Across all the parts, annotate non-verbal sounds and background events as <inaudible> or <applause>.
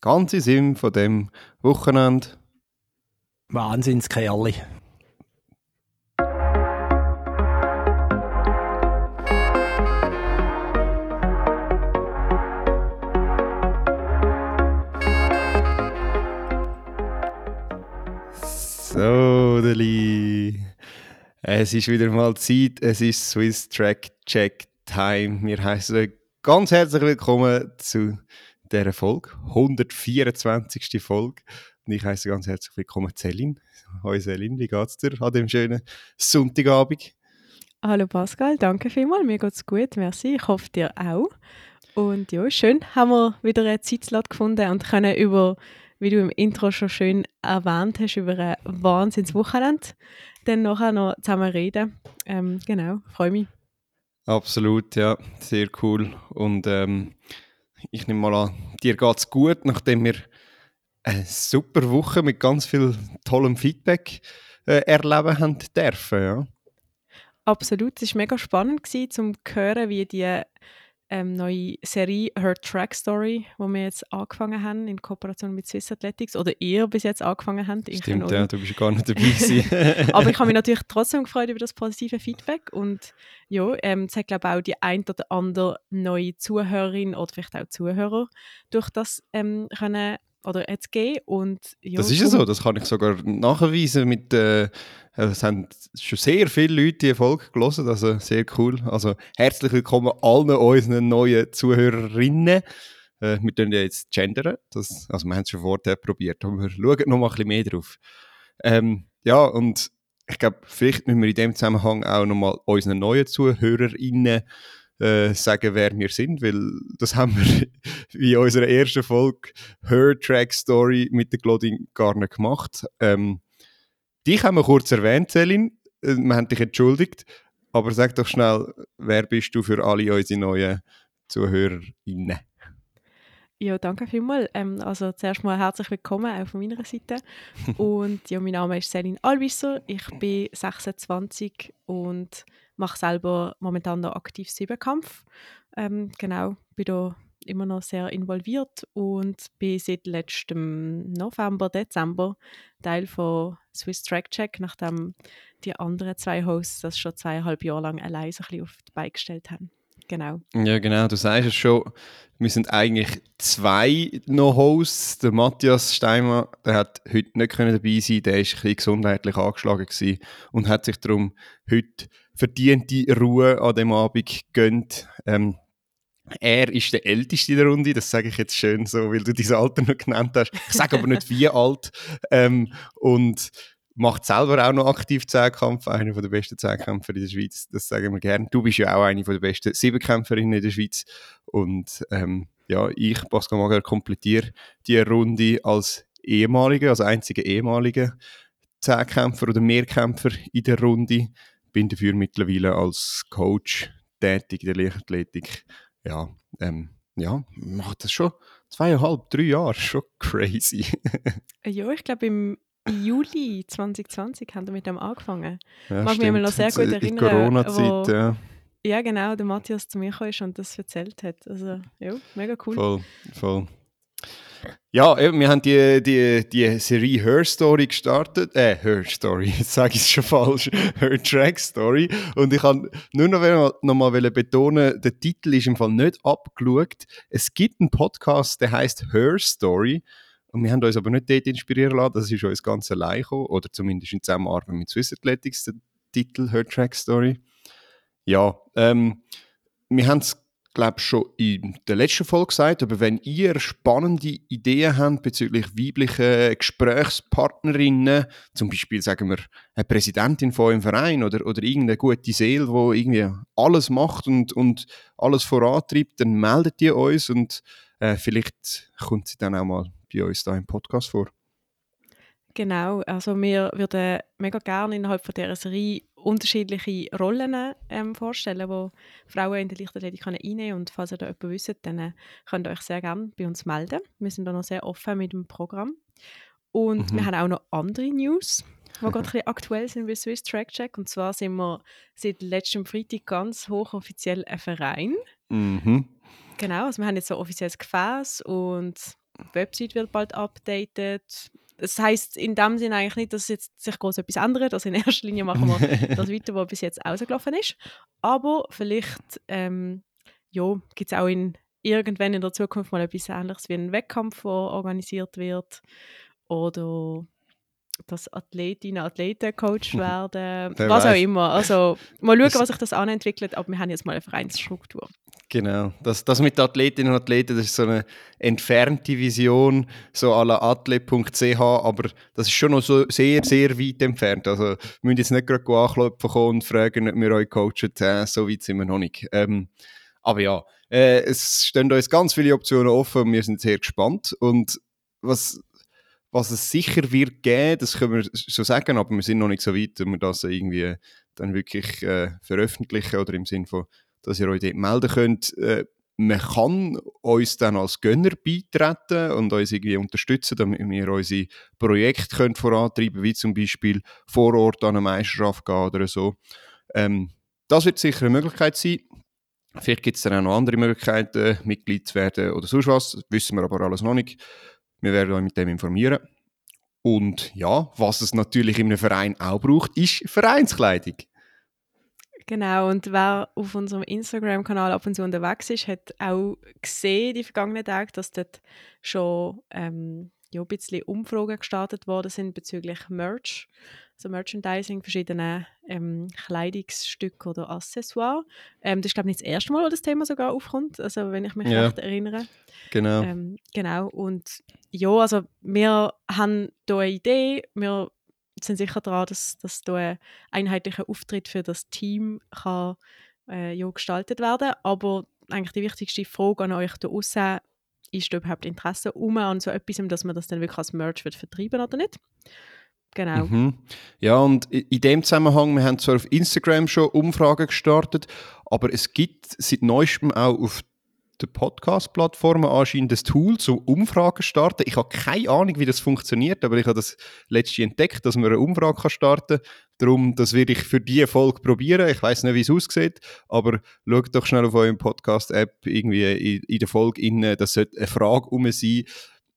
ganze Sinn von dem Wochenende. Wahnsinnskerli. So, Deli. Es ist wieder mal Zeit. Es ist Swiss Track Check Time. Wir heißen ganz herzlich willkommen zu dieser Folge, 124. Folge. Und ich heiße ganz herzlich willkommen Celine. Hallo Celine, wie geht's dir an dem schönen Sonntagabend? Hallo Pascal, danke vielmals. Mir geht's gut, merci. Ich hoffe dir auch. Und ja, schön haben wir wieder eine Zeitslot gefunden und können über wie du im Intro schon schön erwähnt hast, über ein Wahnsinnswochenende dann nachher noch zusammen reden. Ähm, genau, freue mich. Absolut, ja, sehr cool. Und ähm, ich nehme mal an, dir geht es gut, nachdem wir eine super Woche mit ganz viel tollem Feedback äh, erleben haben dürfen. Ja. Absolut, es war mega spannend, um zu hören, wie die ähm, neue Serie Her Track Story, wo wir jetzt angefangen haben in Kooperation mit Swiss Athletics oder ihr bis jetzt angefangen habt. Stimmt, ja, du bist gar nicht dabei <laughs> Aber ich habe mich natürlich trotzdem gefreut über das positive Feedback und ja, ähm, es hat glaube auch die ein oder andere neue Zuhörerin oder vielleicht auch Zuhörer durch das ähm, können oder jetzt gehen und ja, Das ist ja so, das kann ich sogar nachweisen mit äh, es haben schon sehr viele Leute die Folge gelesen, also sehr cool. Also herzlich willkommen allen unseren neuen Zuhörerinnen. Äh, wir tun ja jetzt gendern, das, also wir haben es schon vorher probiert, aber wir schauen noch mal ein bisschen mehr drauf. Ähm, ja, und ich glaube, vielleicht müssen wir in dem Zusammenhang auch noch mal unseren neuen Zuhörerinnen äh, sagen, wer wir sind, weil das haben wir <laughs> in unserer ersten Folge Her Track Story mit der Claudine gar nicht gemacht. Ähm, Dich haben wir kurz erwähnt, Celine. Äh, wir haben dich entschuldigt. Aber sag doch schnell, wer bist du für alle unsere neuen ZuhörerInnen? Ja, danke vielmals. Ähm, also zuerst mal herzlich willkommen auch von meiner Seite. <laughs> und ja, mein Name ist Celine Alwisser. Ich bin 26 und mache selber momentan noch aktiv Siebenkampf. Ähm, genau, bin da immer noch sehr involviert und bin seit letztem November, Dezember Teil von Swiss Track Check, nachdem die anderen zwei Hosts das schon zweieinhalb Jahre lang allein so ein bisschen auf die Beine gestellt haben. Genau. Ja, genau, du sagst es schon. Wir sind eigentlich zwei noch Hosts. Der Matthias Steimer, der hat heute nicht können dabei sein, der ist ein bisschen gesundheitlich angeschlagen gewesen und hat sich darum heute verdiente Ruhe an dem Abend gegönnt. Ähm, er ist der Älteste in der Runde, das sage ich jetzt schön so, weil du dieses Alter noch genannt hast. Ich sage aber nicht <laughs> wie alt. Ähm, und macht selber auch noch aktiv Zehnkampf, einer der besten Zehnkämpfer in der Schweiz, das sagen wir gerne. Du bist ja auch eine der besten Siebenkämpferinnen in der Schweiz. Und ähm, ja, ich, Pascal Mager, komplettiere die Runde als ehemaliger, also einziger ehemaliger Zehnkämpfer oder Mehrkämpfer in der Runde. Bin dafür mittlerweile als Coach tätig in der Leichtathletik ja, ähm, ja, macht das schon zweieinhalb, drei Jahre, schon <laughs> crazy. ja, ich glaube im Juli 2020 haben wir mit dem angefangen. Ja, Mag mich noch sehr gut erinnern. Corona-Zeit, ja. Ja, genau, der Matthias zu mir kam und das erzählt hat. Also, ja, mega cool. Voll, voll. Ja, eben, wir haben die, die, die Serie Her Story gestartet. Äh, Her Story, <laughs> jetzt sage ich es schon falsch. Her Track Story. Und ich kann nur noch, noch mal betonen, der Titel ist im Fall nicht abgeschaut. Es gibt einen Podcast, der heißt Her Story. Und wir haben uns aber nicht dort inspirieren lassen. Das ist uns ganz allein gekommen. Oder zumindest in Zusammenarbeit mit Swiss Athletics, der Titel Her Track Story. Ja, ähm, wir haben es glaube schon in der letzten Folge gesagt, aber wenn ihr spannende Ideen habt bezüglich weiblicher Gesprächspartnerinnen, zum Beispiel sagen wir eine Präsidentin von einem Verein oder, oder irgendeine gute Seele, die irgendwie alles macht und, und alles vorantreibt, dann meldet ihr uns und äh, vielleicht kommt sie dann auch mal bei uns da im Podcast vor. Genau, also wir würden mega gerne innerhalb von dieser Serie unterschiedliche Rollen ähm, vorstellen, die Frauen in der Leichtathletik einnehmen können. Und falls ihr da jemanden wisst, dann äh, könnt ihr euch sehr gerne bei uns melden. Wir sind da noch sehr offen mit dem Programm. Und mhm. wir haben auch noch andere News, die gerade ein bisschen aktuell sind bei Swiss Track Check. Und zwar sind wir seit letztem Freitag ganz hochoffiziell ein Verein. Mhm. Genau, also wir haben jetzt so offizielles Gefäß und Website wird bald updated. Das heißt in dem Sinne eigentlich nicht, dass jetzt sich groß etwas ändert. Also in erster Linie machen wir <laughs> das weiter, was bis jetzt rausgelaufen ist. Aber vielleicht ähm, ja, gibt es auch in, irgendwann in der Zukunft mal etwas Ähnliches wie einen Wettkampf, der organisiert wird. Oder dass Athletinnen Athleten Coach <laughs> werden, was auch immer. Also mal schauen, was sich das anentwickelt, aber wir haben jetzt mal eine Vereinsstruktur. Genau, das, das mit Athletinnen und Athleten, das ist so eine entfernte Vision, so à la atlet.ch, aber das ist schon noch so sehr, sehr weit entfernt. Also wir müssen jetzt nicht gerade anklopfen und fragen, ob wir euch coachen, äh, so weit sind wir noch nicht. Ähm, aber ja, äh, es stehen uns ganz viele Optionen offen und wir sind sehr gespannt und was was es sicher wird geben, das können wir schon sagen, aber wir sind noch nicht so weit, dass wir das irgendwie dann wirklich äh, veröffentlichen oder im Sinne von, dass ihr euch dort melden könnt. Äh, man kann uns dann als Gönner beitreten und uns irgendwie unterstützen, damit wir unsere Projekte können vorantreiben wie zum Beispiel vor Ort an eine Meisterschaft gehen oder so. Ähm, das wird sicher eine Möglichkeit sein. Vielleicht gibt es dann auch noch andere Möglichkeiten, Mitglied zu werden oder sonst was. Das wissen wir aber alles noch nicht. Wir werden euch mit dem informieren. Und ja, was es natürlich in einem Verein auch braucht, ist Vereinskleidung. Genau, und wer auf unserem Instagram-Kanal ab und zu unterwegs ist, hat auch gesehen, die vergangenen Tage, dass dort schon ähm, ja, ein bisschen Umfragen gestartet worden sind bezüglich Merch so Merchandising, verschiedene ähm, Kleidungsstücke oder Accessoires. Ähm, das ist, glaube ich, nicht das erste Mal, wo das Thema sogar aufkommt, also wenn ich mich ja. recht erinnere. Genau. Ähm, genau, und ja, also wir haben hier eine Idee, wir sind sicher daran, dass, dass hier ein einheitlicher Auftritt für das Team kann, äh, ja, gestaltet werden aber eigentlich die wichtigste Frage an euch da außen ist da überhaupt Interesse um an so etwas, dass man das dann wirklich als Merch wird vertreiben oder nicht? Genau. Mhm. Ja, und in dem Zusammenhang, wir haben zwar auf Instagram schon Umfragen gestartet, aber es gibt seit neuestem auch auf den Podcast-Plattformen anscheinend das Tool zum Umfragen starten. Ich habe keine Ahnung, wie das funktioniert, aber ich habe das letztens entdeckt, dass man eine Umfrage starten kann. Darum, das werde ich für diese Folge probieren. Ich weiß nicht, wie es aussieht, aber schaut doch schnell auf eurem Podcast-App irgendwie in, der Folge rein. Das sollte eine Frage um sein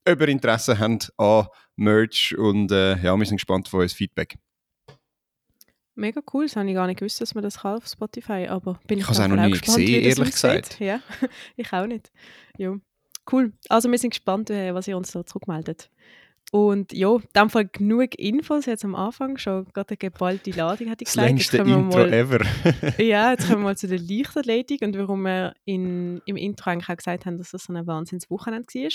ob ihr Interesse habt an Merch und äh, ja, wir sind gespannt auf euer Feedback. Mega cool, das habe ich gar nicht gewusst, dass man das kann auf Spotify, aber bin ich, ich habe es auch noch nie gesehen, ehrlich gesagt. Ja, <laughs> ich auch nicht. Ja. Cool, also wir sind gespannt, äh, was ihr uns da zurückmeldet. Und ja, in dem Fall genug Infos jetzt am Anfang, schon gerade eine geballte Ladung, hätte ich gesagt. Das längste Intro mal, ever. <laughs> ja, jetzt kommen wir mal <laughs> zu der Leichtathletik und warum wir in, im Intro eigentlich auch gesagt haben, dass das so ein Wahnsinnswochenende war.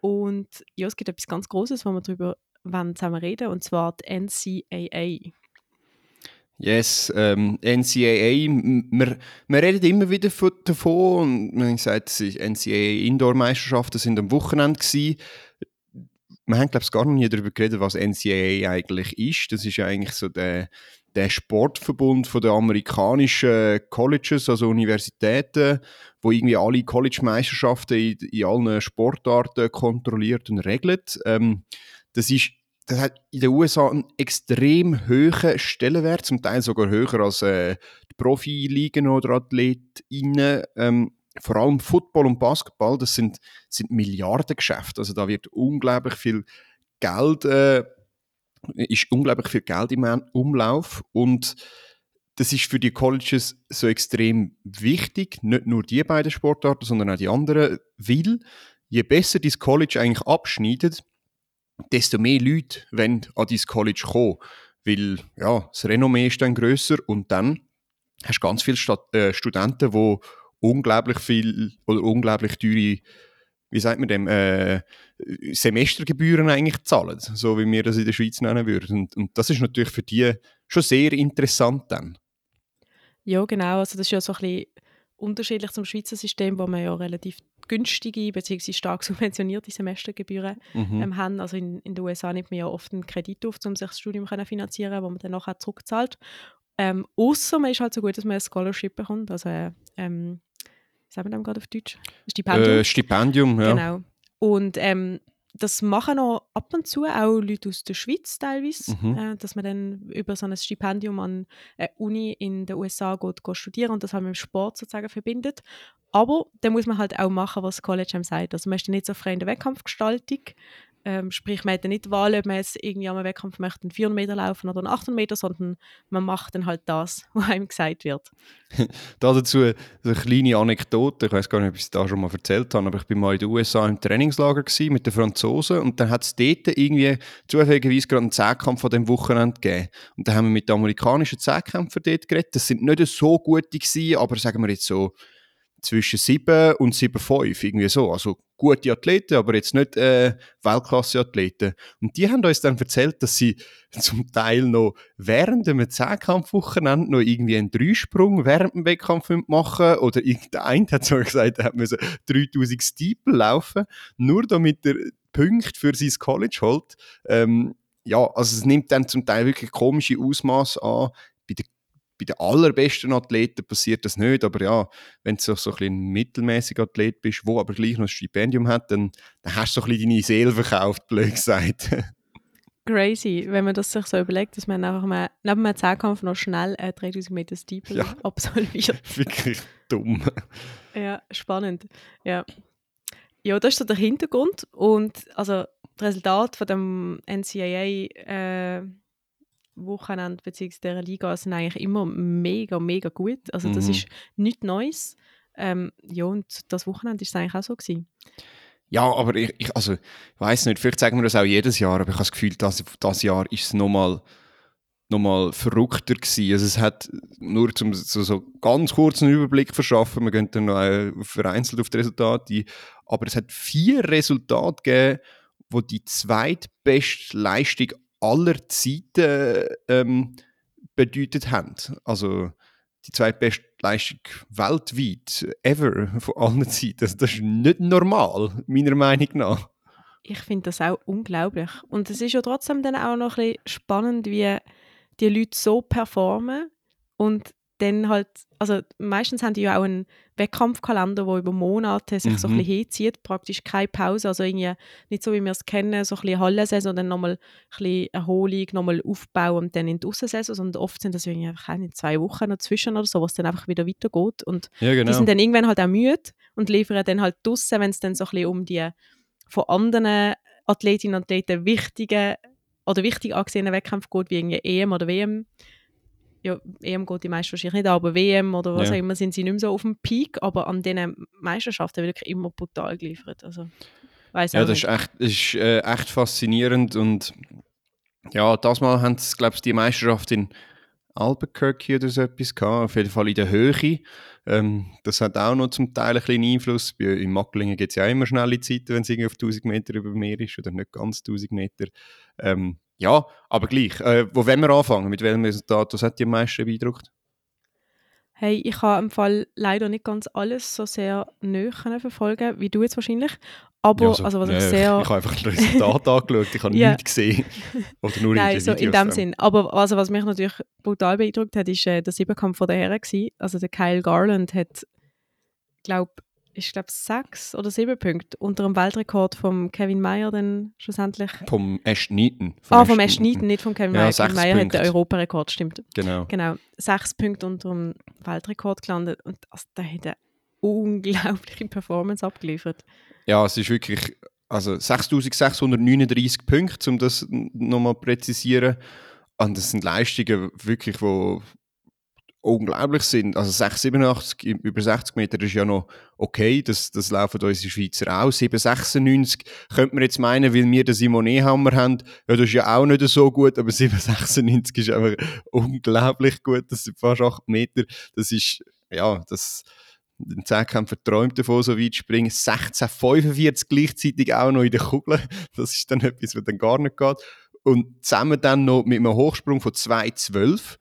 Und ja, es gibt etwas ganz Großes, wo wir darüber zusammen reden, und zwar die NCAA. Yes, ähm, NCAA, wir, wir reden immer wieder davon und man hat gesagt, NCAA Indoor-Meisterschaften sind am Wochenende gewesen. Wir haben, glaube ich, gar noch nie darüber geredet, was NCAA eigentlich ist. Das ist ja eigentlich so der, der Sportverbund von den amerikanischen Colleges, also Universitäten, wo irgendwie alle College-Meisterschaften in, in, allen Sportarten kontrolliert und regelt. Ähm, das ist das hat in den USA einen extrem hohen Stellenwert, zum Teil sogar höher als äh, die Profiligen oder Athletinnen. Ähm, vor allem Football und Basketball, das sind, sind Milliardengeschäfte. Also da wird unglaublich viel Geld äh, ist unglaublich viel Geld im Umlauf und das ist für die Colleges so extrem wichtig, nicht nur die beiden Sportarten, sondern auch die anderen, weil je besser das College eigentlich abschneidet, desto mehr Leute wollen an dieses College kommen, weil ja, das Renommee ist dann grösser und dann hast du ganz viele Stat äh, Studenten, die unglaublich viel oder unglaublich teure wie sagt man dem, äh, Semestergebühren eigentlich zahlen, so wie wir das in der Schweiz nennen würden. Und, und das ist natürlich für die schon sehr interessant dann. Ja, genau. Also das ist ja so ein bisschen unterschiedlich zum Schweizer System, wo man ja relativ günstige bzw. stark <laughs> subventionierte Semestergebühren mhm. ähm, haben. Also in, in den USA nimmt man ja oft einen Kredit auf, um sich das Studium zu finanzieren, wo man dann nachher zurückzahlt. Ähm, Außer man ist halt so gut, dass man ein Scholarship bekommt, also äh, ähm, sagen wir das gerade auf Deutsch? Stipendium. Äh, Stipendium, ja. Genau. Und ähm, das machen auch ab und zu auch Leute aus der Schweiz teilweise, Mhm. äh, dass man dann über so ein Stipendium an eine Uni in den USA geht, geht studieren und das halt mit dem Sport sozusagen verbindet. Aber dann muss man halt auch machen, was das College einem sagt. Also man ist dann nicht so frei in der Wettkampfgestaltung. Ähm, sprich, man hat dann nicht die Wahl, ob man jetzt irgendwie am Wettkampf möchte einen 400 Meter laufen oder einen 800 Meter, sondern man macht dann halt das, <laughs> was einem gesagt wird. <laughs> Da dazu eine kleine Anekdote. Ich weiß gar nicht, ob ich es da schon mal erzählt habe, aber ich bin mal in den USA im Trainingslager gewesen mit den Franzosen und dann hat es dort irgendwie zufälligerweise gerade einen Zehnkampf von dem Wochenende gegeben. Und dann haben wir mit den amerikanischen Zehnkämpfern dort geredet. Das sind nicht so gute gewesen, aber sagen wir jetzt so zwischen 7 und 7,5, irgendwie so. Also gute Athleten, aber jetzt nicht äh, Weltklasse-Athleten. Und die haben uns dann erzählt, dass sie <laughs> zum Teil noch während einem Zehnkampfwochenende noch irgendwie einen Dreisprung während dem Wettkampf machen oder irgendein hat sogar gesagt, er müsse 3000 Steeple laufen, nur damit er Punkte für sein College holt. Ähm, ja, also es nimmt dann zum Teil wirklich komische Ausmaße an. Bei den bei den allerbesten Athleten passiert das nicht, aber ja, wenn du so, so ein, bisschen ein mittelmäßiger Athlet bist, wo aber gleich noch ein Stipendium hat, dann, dann hast du so ein bisschen deine Seele verkauft, blöd gesagt. <laughs> Crazy, wenn man das sich so überlegt, dass man einfach mal neben einem Zehnkampf noch schnell äh, 3000 Meter Steeple Ja. <laughs> absolviert. <laughs> Wirklich dumm. Ja, spannend. Ja. ja, das ist so der Hintergrund. Und also das Resultat von dem NCAA äh, Wochenende bzw. der Liga sind eigentlich immer mega, mega gut. Also das Mhm. ist nichts Neues. Ähm, ja, und das Wochenende ist es eigentlich auch so gewesen. Ja, aber ich, ich also, ich weiß nicht, vielleicht sagen wir das auch jedes Jahr, aber ich habe das Gefühl, dass das Jahr ist es nochmal noch mal verrückter gewesen. Also es hat nur zum so, so ganz kurzen Überblick verschaffen, wir gehen dann noch vereinzelt auf die Resultate aber es hat vier Resultate gegeben, wo die zweitbeste Leistung aller Zeiten ähm, bedeutet haben. Also die zweitbeste Leistung weltweit, ever, von allen Zeiten. Also das ist nicht normal, meiner Meinung nach. Ich finde das auch unglaublich. Und es ist ja trotzdem dann auch noch ein bisschen spannend, wie die Leute so performen und dann halt, also meistens haben die ja auch einen Wettkampfkalender, der über Monate sich so ein Mhm. bisschen hinzieht, praktisch keine Pause, also irgendwie nicht so, wie wir es kennen, so ein bisschen Hallensaison, dann nochmal ein bisschen Erholung, nochmal Aufbau und dann in die Aussensaison, sondern oft sind das irgendwie einfach nicht zwei Wochen dazwischen oder so, was dann einfach wieder weitergeht und Ja, genau. die sind dann irgendwann halt auch müde und liefern dann halt draussen, wenn es dann so ein bisschen um die von anderen Athletinnen und Athleten wichtigen oder wichtig angesehenen Wettkämpfe geht, wie irgendwie EM oder WM. Ja, EM geht die meisten wahrscheinlich nicht, aber WM oder was Ja. auch immer sind sie nicht mehr so auf dem Peak, aber an diesen Meisterschaften wird wirklich immer brutal geliefert. Also, weiss Ja, das ist nicht. echt, das ist, äh, echt faszinierend und ja, das Mal haben sie, glaube ich, die Meisterschaft in Albuquerque oder so etwas gehabt, auf jeden Fall in der Höhe. Ähm, das hat auch noch zum Teil ein bisschen Einfluss. Bei, in Macklingen gibt es ja auch immer schnelle Zeiten, wenn es auf 1000 Meter über dem Meer ist oder nicht ganz 1000 Meter. Ähm, ja, aber gleich. Äh, wo wollen wir anfangen? Mit welchem Resultat? Was hat dich am meisten beeindruckt? Hey, ich habe im Fall leider nicht ganz alles so sehr näher verfolgen, wie du jetzt wahrscheinlich. Aber also, was ja, ich sehr... <laughs> ich habe einfach das Resultat angeschaut, ich habe Ja. nichts gesehen. Oder nur <laughs> Nein, in so in dem Sinn. Aber also, was mich natürlich brutal beeindruckt hat, ist äh, der Siebenkampf von der Herren. Gewesen. Also der Kyle Garland hat, glaube ich, glaube sechs oder sieben Punkte unter dem Weltrekord von Kevin Meyer dann schlussendlich. Vom Ashton Eaton. ah, vom Ashton Eaton, nicht von Kevin Ja, Meyer. sechs Kevin Meyer hat den Europarekord, stimmt. Genau. Genau, sechs Punkte unter dem Weltrekord gelandet und also, der hat eine unglaubliche Performance abgeliefert. Ja, es ist wirklich, also 6639 Punkte, um das nochmal zu präzisieren. Und das sind Leistungen wirklich, die unglaublich sind. Also 687 im- über 60 Meter ist ja noch okay, das, das laufen unsere Schweizer auch. 796 könnte man jetzt meinen, weil wir den Simon Ehammer haben, ja, das ist ja auch nicht so gut, aber 796 <laughs> ist einfach unglaublich gut, das sind fast 8 Meter. Das ist, ja, das, ein Zehnkämpfer träumt davon, so weit zu springen. 1645 gleichzeitig auch noch in der Kugel. Das ist dann etwas, was dann gar nicht geht. Und zusammen dann noch mit einem Hochsprung von 2,12.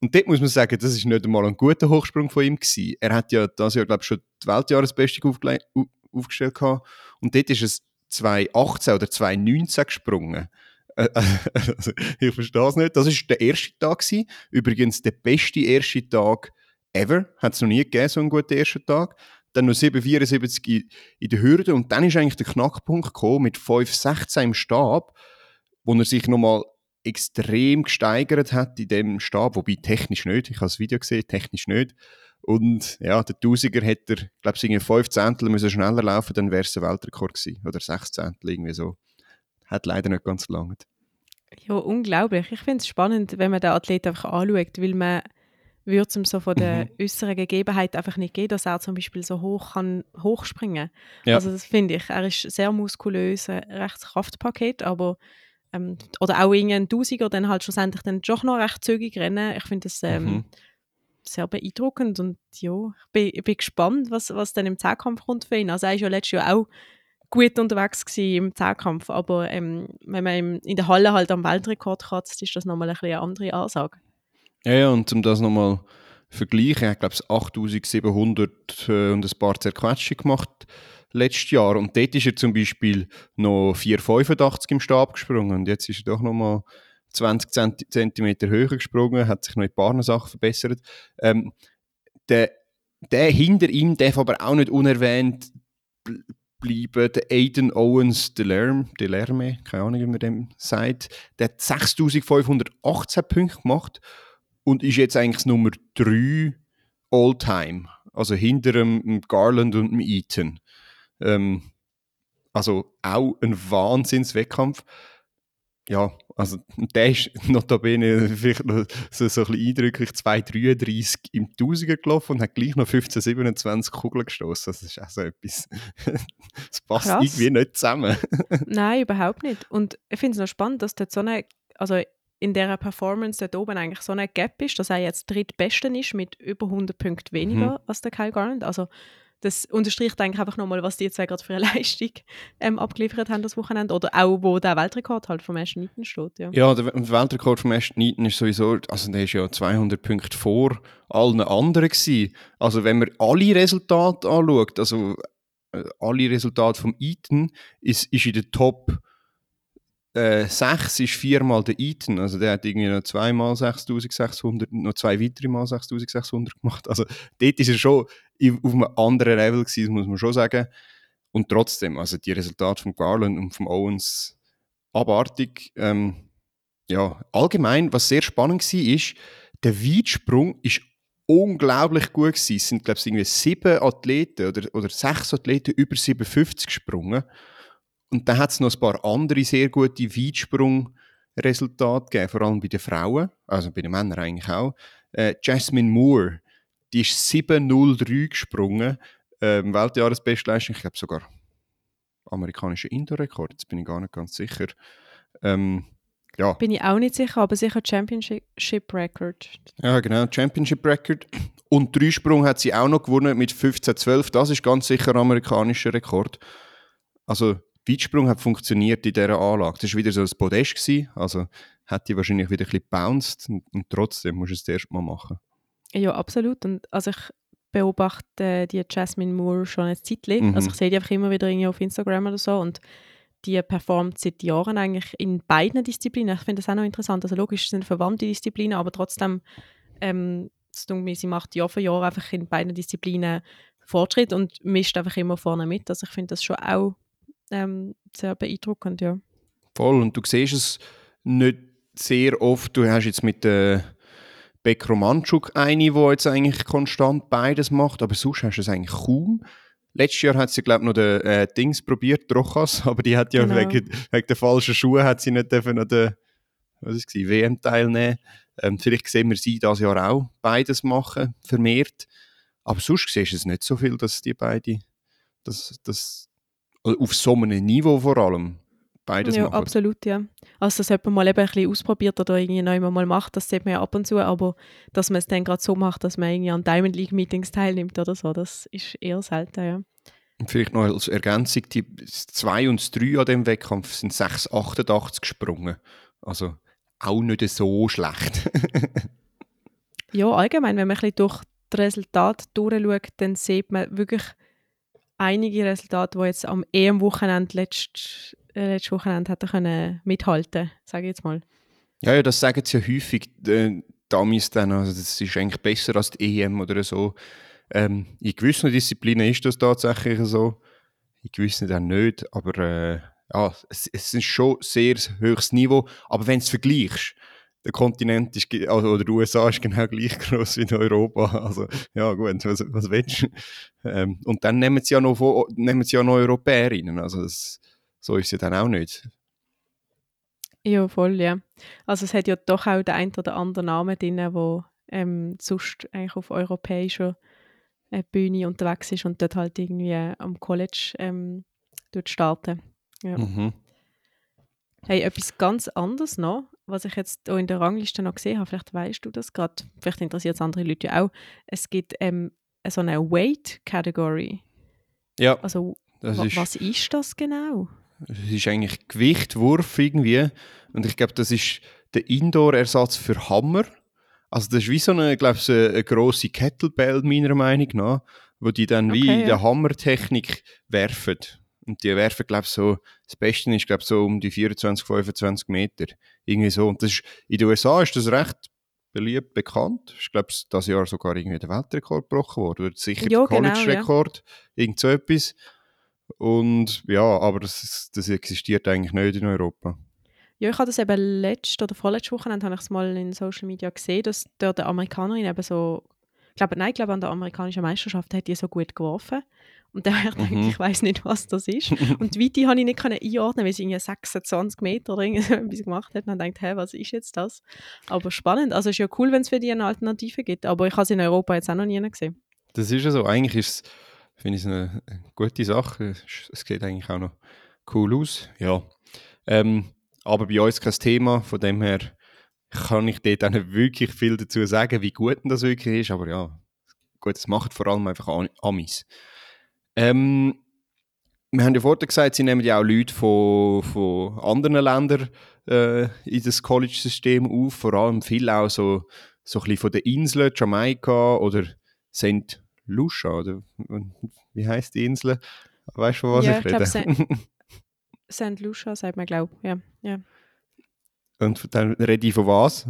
Und dort muss man sagen, das ist nicht einmal ein guter Hochsprung von ihm gewesen. Er hat ja das Jahr, glaube ich, schon die Weltjahresbestung aufgele- au- aufgestellt gehabt. Und dort ist es 2,18 oder 2,19 gesprungen. Äh, Also, ich verstehe es nicht. Das ist der erste Tag gewesen. Übrigens der beste erste Tag ever. Hat es noch nie gegeben, so einen guten ersten Tag. dann noch 7,74 in, in der Hürde und dann ist eigentlich der Knackpunkt gekommen mit 5,16 im Stab, wo er sich nochmal extrem gesteigert hat in dem Stab, wobei technisch nicht, ich habe das Video gesehen, technisch nicht. Und ja, der Tausiger hätte er, glaube ich, 5 Zehntel müssen schneller laufen, dann wäre es ein Weltrekord gewesen. Oder 6 Zehntel, irgendwie so. Hat leider nicht ganz gelangt. Ja, unglaublich. Ich finde es spannend, wenn man den Athlet einfach anschaut, weil man würde es ihm so von den mhm. äußeren Gegebenheiten einfach nicht geben, dass er zum Beispiel so hoch kann hochspringen. Ja. Also das finde ich. Er ist sehr muskulös, ein rechtes Kraftpaket, aber ähm, oder auch irgendein Tausiger dann halt schlussendlich dann doch noch recht zügig rennen. Ich finde das ähm, mhm. sehr beeindruckend und ja, ich bin, ich bin gespannt, was, was dann im Zehnkampf kommt für ihn. Also er ist ja letztes Jahr auch gut unterwegs im Zehnkampf, aber ähm, wenn man in der Halle halt am Weltrekord kratzt, ist das nochmal ein eine andere Ansage. Ja, ja, und um das nochmal vergleichen, ich glaube es 8700 äh, und ein paar Zerquetsche gemacht letztes Jahr und dort ist er zum Beispiel noch 4,85 im Stab gesprungen und jetzt ist er doch nochmal 20 cm höher gesprungen, hat sich noch in ein paar Sachen verbessert. Ähm, der, der hinter ihm darf aber auch nicht unerwähnt bleiben. Der Aiden Owens Delerme, Delerme keine Ahnung, wie man dem sagt, der hat 6518 Punkte gemacht und ist jetzt eigentlich Nummer 3 All-Time. Also hinter dem Garland und dem Eaton. Ähm, also auch ein Wahnsinnswettkampf. Ja, also der ist notabene vielleicht noch so, so ein bisschen eindrücklich 2,33 im Tausender gelaufen und hat gleich noch 15, 27 Kugeln gestoßen. Das ist auch so etwas, <laughs> das passt Krass. irgendwie nicht zusammen. <laughs> Nein, überhaupt nicht. Und ich finde es noch spannend, dass dort so eine, also in dieser Performance dort oben eigentlich so ein Gap ist, dass er jetzt drittbesten ist mit über 100 Punkten weniger mhm. als der Kyle Garland. Also das unterstreicht eigentlich einfach nochmal, was die zwei gerade für eine <laughs> Leistung ähm, abgeliefert haben das Wochenende. Oder auch, wo der Weltrekord halt vom Ashton Eaton steht. Ja, ja der, Weltrekord vom Ashton Eaton ist sowieso, also der ist ja 200 Punkte vor allen anderen gewesen. Also wenn man alle Resultate anschaut, also äh, alle Resultate vom Eaton, ist, ist in der Top äh, 6 ist viermal der Eaton, also der hat irgendwie noch zweimal 6600, noch zwei weitere Mal 6600 gemacht. Also dort ist er schon auf einem anderen Level gewesen, muss man schon sagen. Und trotzdem, also die Resultate von Garland und von Owens abartig. Ähm, ja, allgemein, was sehr spannend war, ist, der Weitsprung ist unglaublich gut gewesen. Es sind, glaube ich, irgendwie sieben Athleten oder, oder sechs Athleten über 57 gesprungen. Und dann hat es noch ein paar andere sehr gute Weitsprung-Resultate gegeben, vor allem bei den Frauen, also bei den Männern eigentlich auch. Äh, Jasmine Moore, die ist 7.03 gesprungen, ähm, Weltjahresbestleistung, ich glaube sogar amerikanischer Indoor-Rekord, jetzt bin ich gar nicht ganz sicher. Ähm, ja. Bin ich auch nicht sicher, aber sicher Championship Record. Ja, genau, Championship Record. Und Dreisprung hat sie auch noch gewonnen mit 15-12. Das ist ganz sicher ein amerikanischer Rekord. Also Weitsprung hat funktioniert in dieser Anlage. Das war wieder so ein Podest, gewesen, also hat die wahrscheinlich wieder ein bisschen bounced und, und trotzdem musst du es erst mal machen. Ja, absolut. Und also ich beobachte die Jasmine Moore schon ein Zeitchen. Mhm. Also ich sehe die einfach immer wieder irgendwie auf Instagram oder so und die performt seit Jahren eigentlich in beiden Disziplinen. Ich finde das auch noch interessant. Also logisch es sind verwandte Disziplinen, aber trotzdem ähm, sie macht Jahr für Jahr einfach in beiden Disziplinen Fortschritt und mischt einfach immer vorne mit. Also ich finde das schon auch ähm, sehr beeindruckend, ja. Voll, und du siehst es nicht sehr oft. Du hast jetzt mit der äh, Beck Romanchuk eine, die jetzt eigentlich konstant beides macht, aber sonst hast du es eigentlich kaum. Letztes Jahr hat sie, glaube ich, noch den äh, Dings probiert, Rochas, <laughs> aber die hat ja genau. wegen, wegen der falschen Schuhe hat sie nicht dürfen an der was ist es, WM teilnehmen. Ähm, vielleicht sehen wir sie dieses Jahr auch beides machen, vermehrt. Aber sonst siehst du es nicht so viel, dass die beiden das, auf so einem Niveau vor allem beides ja, machen. absolut, ja. Also, dass jemand mal eben ein bisschen ausprobiert oder irgendwie neu mal macht, das sieht man ja ab und zu, aber dass man es dann gerade so macht, dass man irgendwie an Diamond League Meetings teilnimmt oder so, das ist eher selten, ja. Und vielleicht noch als Ergänzung, die 2 und 3 an dem Wettkampf sind 6,88 gesprungen. Also auch nicht so schlecht. <laughs> ja, allgemein, wenn man ein bisschen durch das Resultat durchschaut, dann sieht man wirklich einige Resultate, die jetzt am EM-Wochenende letztes, äh, letztes Wochenende hätten können mithalten, sage ich jetzt mal. Ja, ja, das sagen sie ja häufig, äh, Damis dann, also das ist eigentlich besser als die EM oder so. Ähm, in gewissen Disziplinen ist das tatsächlich so, in gewissen dann nicht, aber äh, ja, es, es ist schon sehr höchstes Niveau, aber wenn du es vergleichst, der Kontinent ist, also, oder die USA ist genau gleich <laughs> groß wie Europa. Also, ja, gut, was, was willst du? Ähm, und dann nehmen sie ja noch, nehmen sie ja noch Europäerinnen. Also, das, so ist es ja dann auch nicht. Ja, voll, ja. Also, es hat ja doch auch den einen oder anderen Namen drin, der ähm, sonst eigentlich auf europäischer äh, Bühne unterwegs ist und dort halt irgendwie am College ähm, dort starten. Ja. Mhm. Hey, etwas ganz anderes noch was ich jetzt auch in der Rangliste noch gesehen habe, vielleicht weißt du das gerade, vielleicht interessiert es andere Leute ja auch, es gibt ähm, so eine Weight-Category. Ja. Also, ist, was ist das genau? Es ist eigentlich Gewichtwurf irgendwie und ich glaube, das ist der Indoor-Ersatz für Hammer. Also das ist wie so eine, glaube ich, eine, grosse Kettlebell, meiner Meinung nach, wo die dann okay, wie in der Hammertechnik werfen. Und die werfen, glaube ich, so, das Beste ist, glaube ich, so um die 24, 25 Meter. Irgendwie so. Und das ist, in den USA ist das recht beliebt, bekannt. Ich glaube, das Jahr sogar irgendwie der Weltrekord gebrochen worden. Oder sicher ja, der genau, College-Rekord. Ja. Irgend so etwas. Und ja, aber das, das existiert eigentlich nicht in Europa. Ja, ich habe das eben letzte oder vorletzte Wochenende habe ich es mal in Social Media gesehen, dass dort eine Amerikanerin eben so, ich glaube, nein, ich glaube an der amerikanischen Meisterschaft hat die so gut geworfen. Und dann habe ich gedacht, mhm. ich weiß nicht, was das ist. <laughs> Und die Weite habe ich nicht einordnen, weil sie irgendwie 26 Meter oder irgendwas gemacht hat. Und dann dachte ich, hey, was ist jetzt das? Aber spannend. Also es ist ja cool, wenn es für die eine Alternative gibt. Aber ich habe es in Europa jetzt auch noch nie gesehen. Das ist ja so. Eigentlich ist es, finde ich, eine gute Sache. Es geht eigentlich auch noch cool aus. Ja. Ähm, aber bei uns kein Thema. Von dem her kann ich dort auch nicht wirklich viel dazu sagen, wie gut das wirklich ist. Aber ja, gut, es macht vor allem einfach Amis. Ähm, wir haben ja vorhin gesagt, sie nehmen ja auch Leute von, von anderen Ländern äh, in das College-System auf, vor allem viel auch so, so ein bisschen von den Inseln, Jamaika oder St. Lucia, oder wie heißt die Insel? Weißt du, von was ja, ich rede? St. <laughs> Lucia, sagt man, glaube ich. Ja, ja. Und dann rede ich von was?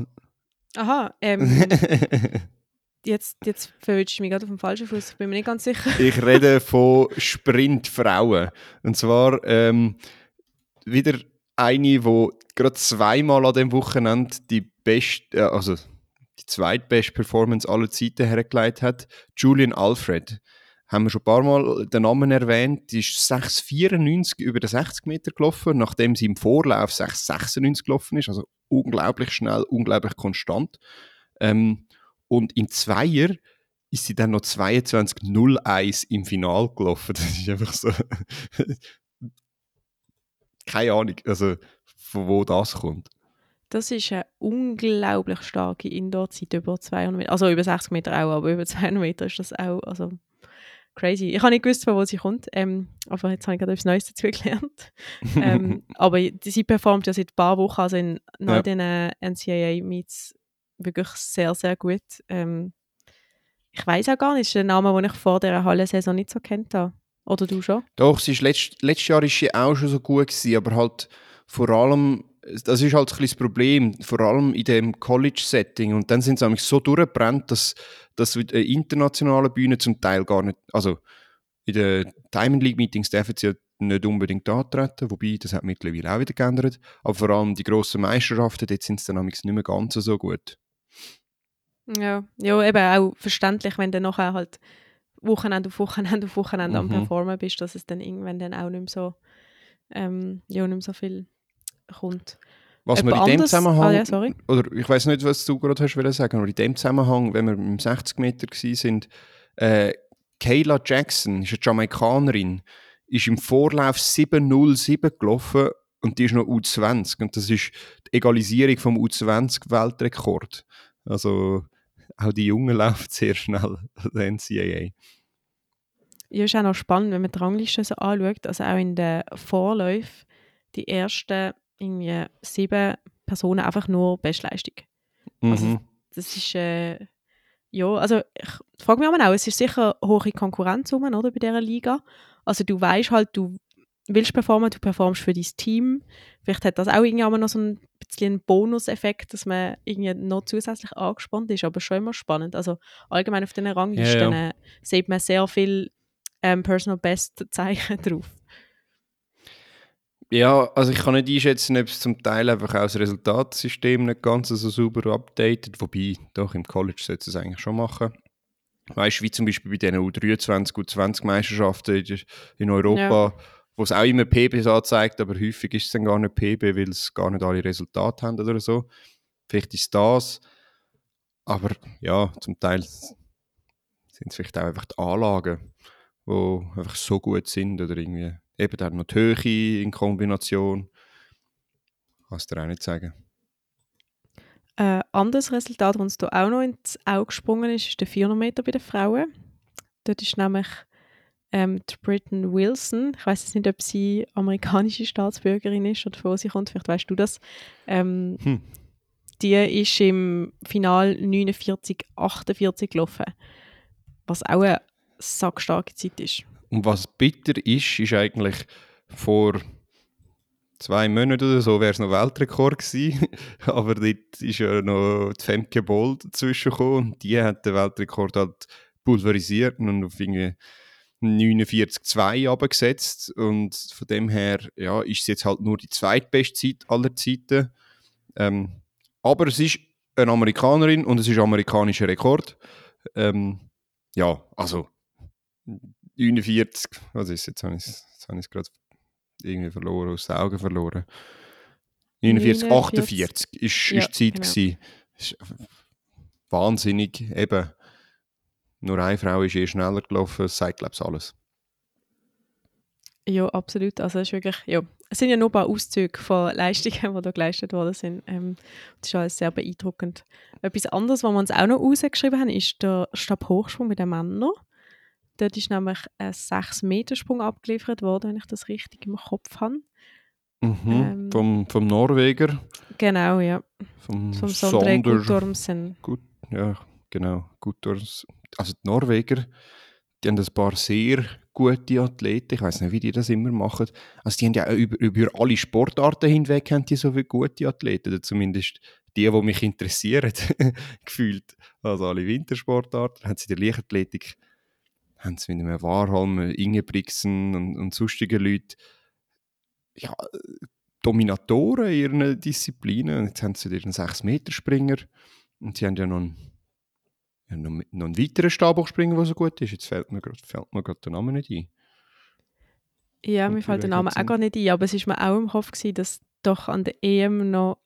Aha, ähm, <laughs> jetzt, jetzt verwünsche ich mich gerade auf dem falschen Fuß, ich bin mir nicht ganz sicher. ich rede von Sprintfrauen. Und zwar ähm, wieder eine, die gerade zweimal an dem Wochenende die beste, äh, also die zweitbeste Performance aller Zeiten hergeleitet hat, Julian Alfred. Haben wir schon ein paar Mal den Namen erwähnt. Die ist 6,94 über den 60 Meter gelaufen, nachdem sie im Vorlauf 6,96 gelaufen ist. Also unglaublich schnell, unglaublich konstant. Ähm, und im Zweier ist sie dann noch 22-0-1 im Final gelaufen. <laughs> Das ist einfach so. Keine Ahnung, also von wo das kommt. Das ist eine unglaublich starke Indoor-Zeit über 200 Meter. Also über 60 Meter auch, aber über 200 Meter ist das auch also crazy. Ich habe nicht gewusst, von wo sie kommt, ähm, aber jetzt habe ich gerade etwas Neues dazu gelernt. <laughs> ähm, aber sie performt ja seit ein paar Wochen, also in all ja. den NCAA-Meets wirklich sehr, sehr gut. Ähm, ich weiß auch gar nicht, ist der Name, den ich vor der Halle-Saison nicht so kennt habe. Oder du schon? Doch, sie ist letzt, letztes Jahr ist sie auch schon so gut gewesen, aber halt vor allem, das ist halt ein das Problem, vor allem in dem College-Setting. Und dann sind sie nämlich so durchgebrannt, dass, dass in internationalen Bühnen zum Teil gar nicht, also in den Diamond League Meetings dürfen sie nicht unbedingt antreten, wobei das hat mittlerweile auch wieder geändert. Aber vor allem die grossen Meisterschaften, dort sind sie dann nicht mehr ganz so gut. Ja, ja, eben auch verständlich, wenn du nachher halt Wochenende auf Wochenende auf Wochenende mhm. am Performen bist, dass es dann irgendwann dann auch nicht mehr so, ähm, ja, nicht mehr so viel kommt. Was man in dem Zusammenhang, ah, ja, oder ich weiß nicht, was du gerade hast wollen sagen, aber in dem Zusammenhang, wenn wir im 60 Meter sind, äh, Kayla Jackson ist eine Jamaikanerin, ist im Vorlauf 7.07 gelaufen und die ist noch U20 und das ist die Egalisierung vom U20 Weltrekord. Also auch die Jungen <laughs> laufen sehr schnell an der NCAA. Ja, ist auch noch spannend, wenn man die Rangliste so anschaut, also auch in den Vorläufen, die ersten irgendwie sieben Personen einfach nur Bestleistung. Also mhm. Also das ist, äh, ja, also ich frage mich auch, es ist sicher hohe Konkurrenz rum, oder, bei dieser Liga. Also du weißt halt, du willst performen, du performst für dein Team. Vielleicht hat das auch irgendwann noch so einen bisschen ein Bonuseffekt, dass man irgendwie noch zusätzlich angespannt ist, aber schon immer spannend. Also allgemein auf den Ranglisten ja, ja. Äh, sieht man sehr viel ähm, Personal Best <laughs> Zeichen drauf. Ja, also ich kann nicht einschätzen, ob es zum Teil einfach auch das Resultatsystem nicht ganz so sauber updatet, wobei doch im College sollte es eigentlich schon machen. Weißt du, wie zum Beispiel bei diesen U23, U20 Meisterschaften in Europa, ja. Wo es auch immer PBs anzeigt, aber häufig ist es dann gar nicht PB, weil es gar nicht alle Resultate haben oder so. Vielleicht ist das, aber ja, zum Teil sind es vielleicht auch einfach die Anlagen, die einfach so gut sind oder irgendwie Eben dann noch die Höhe in Kombination. Kannst du dir auch nicht sagen. Ein äh, anderes Resultat, das uns hier auch noch ins Auge gesprungen ist, ist der 400 Meter bei den Frauen. Dort ist nämlich ähm, die Britton Wilson, ich weiß nicht, ob sie amerikanische Staatsbürgerin ist oder von wo sie kommt, vielleicht weißt du das. Ähm, hm. Die ist im Final 49, 48 gelaufen, was auch eine sackstarke Zeit ist. Und was bitter ist, ist eigentlich vor zwei Monaten oder so wäre es noch Weltrekord gewesen. <laughs> Aber dort ist ja noch die Femke Boll dazwischen gekommen und die hat den Weltrekord halt pulverisiert und auf irgendwie 49,2 abgesetzt und von dem her ja, ist es jetzt halt nur die zweitbeste Zeit aller Zeiten. Ähm, aber es ist eine Amerikanerin und es ist ein amerikanischer Rekord. Ähm, ja, also 49, was ist jetzt? Habe ich es gerade irgendwie verloren, aus den Augen verloren. 49, 48 ist, ja, ist die Zeit. Genau. Ist wahnsinnig. Eben, nur eine Frau ist eh schneller gelaufen, das sagt, glaube ich, alles. Ja, absolut. Also es, ist wirklich, ja. es sind ja nur ein paar Auszüge von <laughs> Leistungen, die da geleistet worden sind. Ähm, das ist alles sehr beeindruckend. Etwas anderes, was wir uns auch noch rausgeschrieben haben, ist der Stabhochsprung mit den Männern. Dort ist nämlich ein 6-Meter-Sprung abgeliefert worden, wenn ich das richtig im Kopf habe. Mhm, ähm, vom, vom Norweger. Genau, ja. Vom, vom Sondre Guttormsen. Gut, ja, genau. Guttorms. Also die Norweger, die haben ein paar sehr gute Athleten. Ich weiß nicht, wie die das immer machen. Also die haben ja über, über alle Sportarten hinweg haben die so viele gute Athleten. Oder zumindest die, die mich interessieren, <laughs> gefühlt. Also alle Wintersportarten haben sie in der Leichtathletik haben sie mit einem Warholm, Ingebrigtsen und, und sonstigen Leuten ja, Dominatoren in ihren Disziplinen. Und jetzt haben sie ihren 6-Meter-Springer und sie haben ja noch einen, ja, noch, noch einen weiteren Stabhochspringer, der so gut ist. Jetzt fällt mir gerade der Name nicht ein. Ja, mir fällt der Name auch gar nicht ein, aber es war mir auch im Kopf, gewesen, dass doch an der EM noch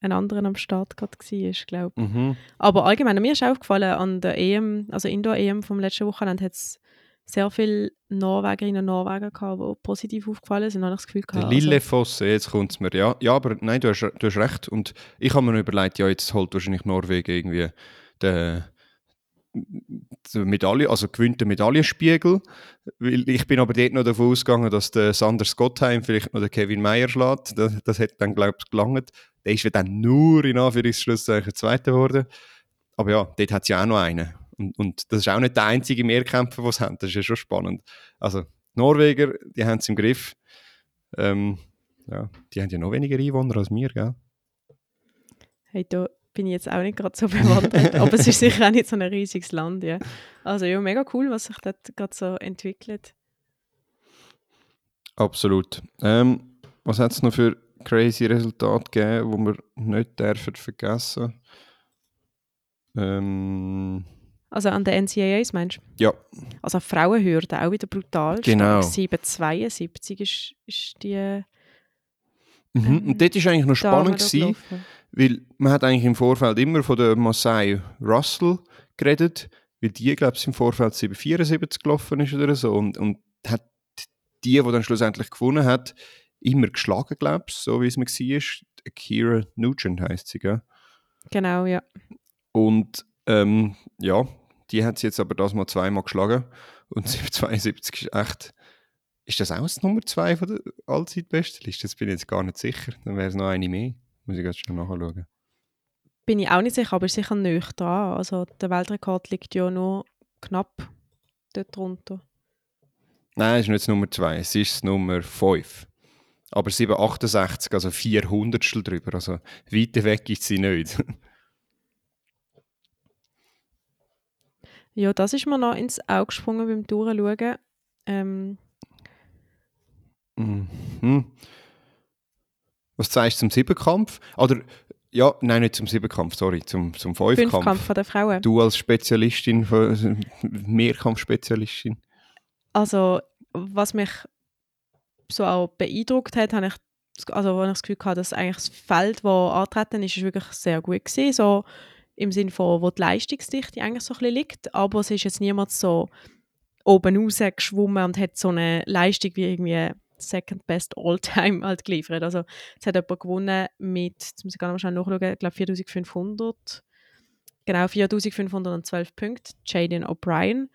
ein anderer am Start gerade war, glaube ich. Mhm. Aber allgemein, mir ist aufgefallen, an der EM, also Indoor-EM vom letzten Wochenende hat es sehr viele Norwegerinnen und Norweger gehabt, die positiv aufgefallen sind, habe ich das Gefühl gehabt. Lille also. Fosse, jetzt kommt es mir, ja. Ja, aber nein, du hast, du hast recht. Und ich habe mir überlegt, ja, jetzt holt wahrscheinlich Norwegen irgendwie den, Medaille, also gewinnt den Medaillenspiegel. Ich bin aber dort noch davon ausgegangen, dass der Sander Scottheim vielleicht noch den Kevin Meyer schlägt. Das, das hätte dann, glaube ich, gelangt. Der ist dann nur in Anführungszeichen Zweiter geworden. Aber ja, dort hat es ja auch noch einen. Und, und das ist auch nicht der einzige Mehrkämpfer, den sie haben. Das ist ja schon spannend. Also, Norweger, die haben es im Griff. Ähm, ja, die haben ja noch weniger Einwohner als wir, gell? Hey, da bin ich jetzt auch nicht gerade so <laughs> bewandert, aber es ist sicher auch nicht so ein riesiges Land, ja. Also ja, mega cool, was sich dort gerade so entwickelt. Absolut. Ähm, was hat es noch für crazy Resultate gegeben, die wir nicht dürfen vergessen? Ähm, also an den NCAAs meinst du? Ja. Also Frauenhürde auch wieder brutal. Genau. 772 ist, ist die. Mhm. Ähm, Und dort war eigentlich noch spannend, gewesen, weil man hat eigentlich im Vorfeld immer von der Masai Russell geredet, weil die, glaube ich, im Vorfeld 774 gelaufen ist oder so. Und, und hat die, die dann schlussendlich gewonnen hat, immer geschlagen, glaube ich, so wie es mir war. Kira Nugent heisst sie, gell? Genau, ja. Und ähm, ja, die hat sie jetzt aber das mal zweimal geschlagen. Und <laughs> 72 ist echt. Ist das auch das Nummer 2 von der Allzeitbestenliste? Das bin ich jetzt gar nicht sicher. Dann wäre es noch eine mehr. Muss ich jetzt schon nachschauen. Bin ich auch nicht sicher, aber sicher nicht dran. Also der Weltrekord liegt ja nur knapp dort drunter. Nein, es ist nicht Nummer 2, es ist Nummer 5. aber 768, also 400 drüber. Also weiter weg ist sie nicht. <laughs> Ja, das ist mir noch ins Auge gesprungen beim Durchschauen. Ähm, mhm. Was sagst du zum Siebenkampf? Oder, ja, nein, nicht zum Siebenkampf, sorry, zum, zum Fünfkampf. Fünfkampf von der Frauen. Du als Spezialistin, Mehrkampfspezialistin. Also, was mich so auch beeindruckt hat, habe ich, also, wo ich das Gefühl hatte, dass eigentlich das Feld, das antreten ist, ist wirklich sehr gut gewesen. So, im Sinne von, wo die Leistungsdichte eigentlich so ein bisschen liegt, aber es ist jetzt niemand so oben rausgeschwommen und hat so eine Leistung wie irgendwie Second Best All-Time halt geliefert. Also es hat jemand gewonnen mit, jetzt muss ich gar nicht mal nachschauen, ich glaube 4500, genau 4512 Punkte, Jaden O'Brien.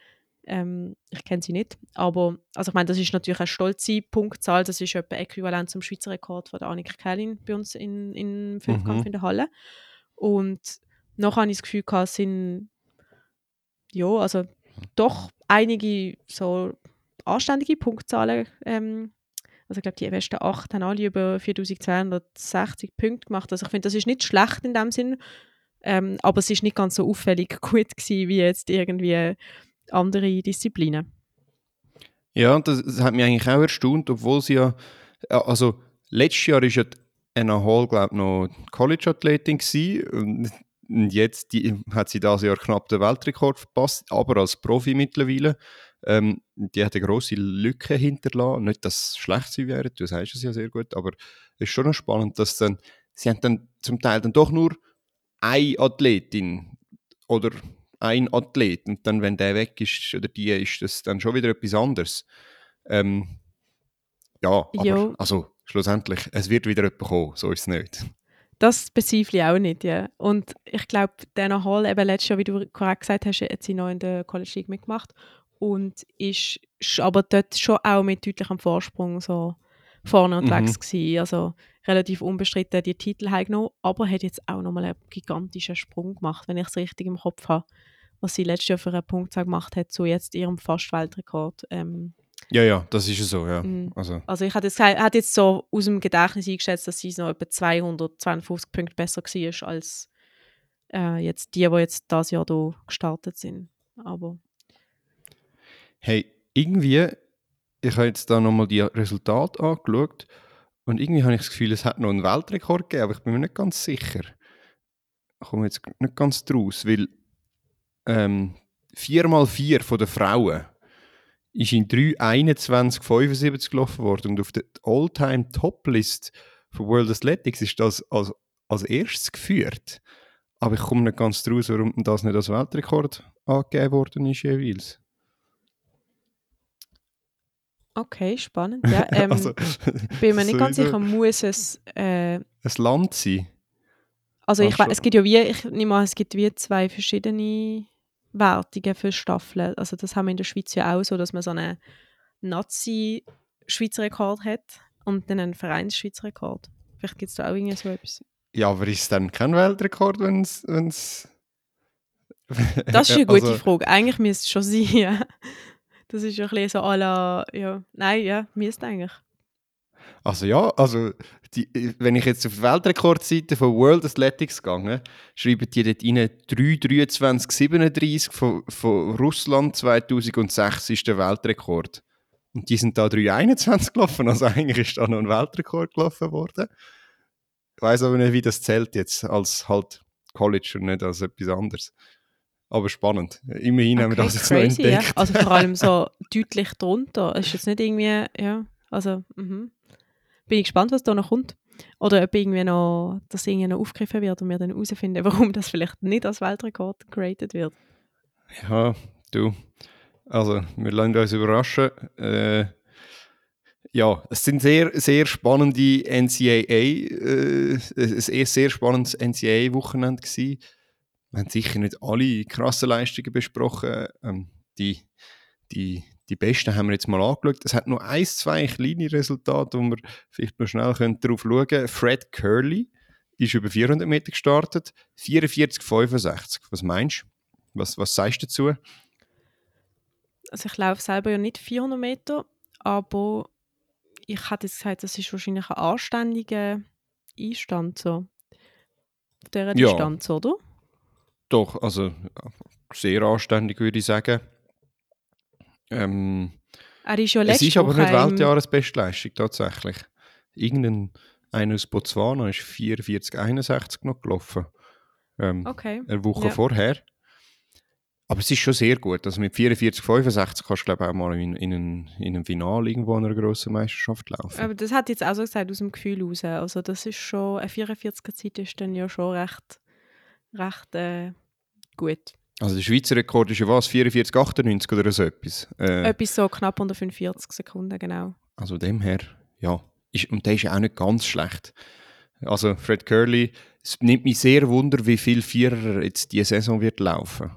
Ähm, ich kenne sie nicht, aber also ich meine, das ist natürlich eine stolze Punktzahl, das ist etwa äquivalent zum Schweizer Rekord von der Annika Kellin bei uns in, in Fünfkampf mhm. in der Halle. Und noch habe ich das Gefühl gehabt, sind ja, also doch einige so anständige Punktzahlen. Ähm, also ich glaube, die besten acht haben alle über 4260 Punkte gemacht. Also ich finde, das ist nicht schlecht in dem Sinn, ähm, aber es ist nicht ganz so auffällig <laughs> gut gewesen, wie jetzt irgendwie andere Disziplinen. Ja, das, das hat mich eigentlich auch erstaunt, obwohl sie ja, also letztes Jahr ist ja Anna Hall, glaube ich, noch College-Athletin gewesen. Und jetzt die, hat sie dieses Jahr knapp den Weltrekord verpasst, aber als Profi mittlerweile. Ähm, die hat eine grosse Lücke hinterlassen. Nicht, dass es schlecht sein wäre, du sagst es ja sehr gut, aber es ist schon noch spannend, dass dann, sie haben dann zum Teil dann doch nur eine Athletin oder ein Athlet und dann, wenn der weg ist oder die, ist das dann schon wieder etwas anderes. Ähm, ja, aber also schlussendlich, es wird wieder jemand kommen, so ist es nicht. Das bezweifle ich auch nicht, ja. Und ich glaube, Dana Hall, eben letztes Jahr, wie du korrekt gesagt hast, hat sie noch in der College League mitgemacht und ist aber dort schon auch mit deutlichem Vorsprung so vorne unterwegs mhm. gewesen. Also relativ unbestritten die Titel genommen, aber hat jetzt auch nochmal einen gigantischen Sprung gemacht, wenn ich es richtig im Kopf habe, was sie letztes Jahr für einen Punkt gemacht hat, zu jetzt ihrem fast Weltrekord. Ähm, ja, ja, das ist so, ja. Mhm. Also. also ich hatte jetzt, hatte jetzt so aus dem Gedächtnis eingeschätzt, dass sie noch etwa 252 Punkte besser war als äh, jetzt die, die jetzt das Jahr hier gestartet sind. Aber hey, irgendwie, ich habe jetzt da nochmal die Resultate angeschaut und irgendwie habe ich das Gefühl, es hat noch einen Weltrekord gegeben, aber ich bin mir nicht ganz sicher. Ich komme jetzt nicht ganz draus, weil ähm, 4x4 von den Frauen ist in 3.21.75 gelaufen worden und auf der All-Time-Top-List von World Athletics ist das als, als erstes geführt. Aber ich komme nicht ganz draus, warum das nicht als Weltrekord angegeben worden ist jeweils. Okay, spannend. Ja, <laughs> ähm, also, bin mir nicht ganz sicher, muss es äh, ein Land sein? Also ich weiß, es gibt ja wie, ich nehme an, es gibt wie zwei verschiedene Wertungen für Staffeln. Also das haben wir in der Schweiz ja auch so, dass man so einen Nazi-Schweizer Rekord hat und dann einen Vereins-Schweizer Rekord. Vielleicht gibt es da auch irgendwie so etwas. Ja, aber ist es dann kein Weltrekord, wenn es... <laughs> das ist eine gute also, Frage. Eigentlich müsste es schon sein, ja. Das ist ein bisschen so à la, ja, nein, ja, müsste eigentlich. Also ja, also die, wenn ich jetzt auf die Weltrekordseite von World Athletics gehe, schreiben die dort rein 3,23,37 von, von Russland 2006 ist der Weltrekord. Und die sind da 3,21 gelaufen, also eigentlich ist da noch ein Weltrekord gelaufen worden. Ich weiß aber nicht, wie das zählt jetzt als halt College und nicht als etwas anderes. Aber spannend. Immerhin okay, haben wir das jetzt crazy, noch entdeckt. Ja. Also vor allem so <laughs> deutlich drunter. Es ist jetzt nicht irgendwie, ja, also, mhm. Bin ich gespannt, was da noch kommt. Oder ob irgendwie noch, das irgendwie noch aufgegriffen wird und wir dann herausfinden, <laughs> warum das vielleicht nicht als Weltrekord geratet wird. Ja, du. Also, wir lassen uns überraschen. Äh, ja, es sind sehr, sehr spannende NCAA, äh, ein sehr spannendes NCAA-Wochenende wir haben sicher nicht alle krassen Leistungen besprochen. Ähm, die, die, die besten haben wir jetzt mal angeschaut. Es hat noch ein, zwei kleine Resultate, wo wir vielleicht noch schnell darauf schauen können. Fred Curley ist über 400 Meter gestartet, 44,65. Was meinst du? Was, was sagst du dazu? Also ich laufe selber ja nicht 400 Meter, aber ich hätte jetzt gesagt, das ist wahrscheinlich ein anständiger Einstand so. Auf dieser Ja. Distanz, oder? Doch, also sehr anständig würde ich sagen. Ähm, Er ist ja es ist aber nicht Weltjahresbestleistung tatsächlich. Irgendein einer aus Botswana ist 44,61 noch gelaufen. Ähm, Okay. Eine Woche Ja. vorher. Aber es ist schon sehr gut. Also mit 44,65 kannst du glaube ich auch mal in, in, ein, in einem Finale irgendwo an einer grossen Meisterschaft laufen. Aber das hat jetzt auch so gesagt aus dem Gefühl raus. Also das ist schon, eine 44er Zeit ist dann ja schon recht, recht äh, gut. Also der Schweizer Rekord ist ja was? 44,98 oder so etwas. Äh, Etwas so knapp unter 45 Sekunden, genau. Also dem her, ja. Ist, und der ist ja auch nicht ganz schlecht. Also Fred Curly, es nimmt mich sehr wunder, wie viel Vierer er jetzt diese Saison wird laufen.